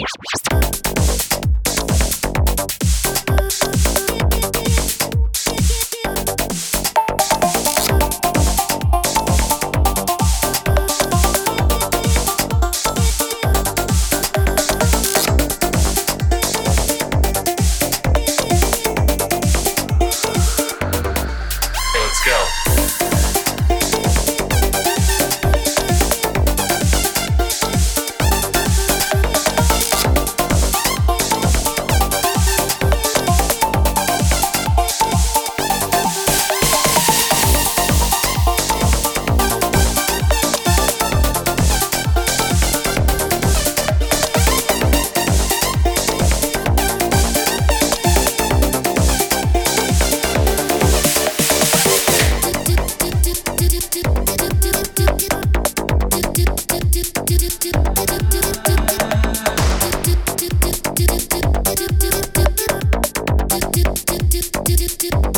Let's go. to